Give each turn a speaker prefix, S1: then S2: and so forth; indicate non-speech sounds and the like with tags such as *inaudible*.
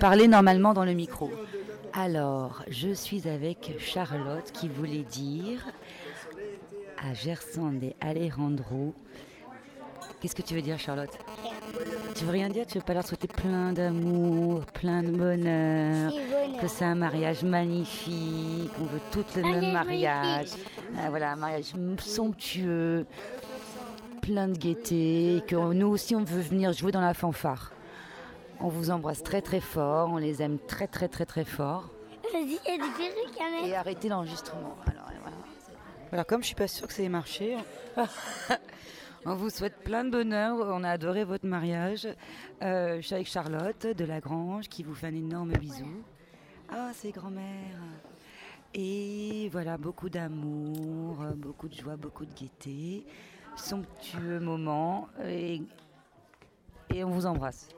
S1: Parlez normalement dans le micro. Alors, je suis avec Charlotte qui voulait dire à Gerson et Alejandro. Qu'est-ce que tu veux dire, Charlotte? Tu veux rien dire? Tu veux pas leur souhaiter plein d'amour, plein de bonheur, que c'est un mariage magnifique, on veut toutes le même mariage. Ah, voilà, un mariage somptueux, plein de gaieté, et que nous aussi on veut venir jouer dans la fanfare. On vous embrasse très très fort, on les aime très très très très fort.
S2: Vas-y, il y a des perruques à mettre.
S1: Et arrêtez l'enregistrement. Alors, et voilà. Alors, comme je suis pas sûre que ça ait marché, *laughs* on vous souhaite plein de bonheur. On a adoré votre mariage. Euh, je suis avec Charlotte de Lagrange qui vous fait un énorme bisou. Ah, c'est grand-mère. Et voilà, beaucoup d'amour, beaucoup de joie, beaucoup de gaieté. Somptueux moment. Et, et on vous embrasse.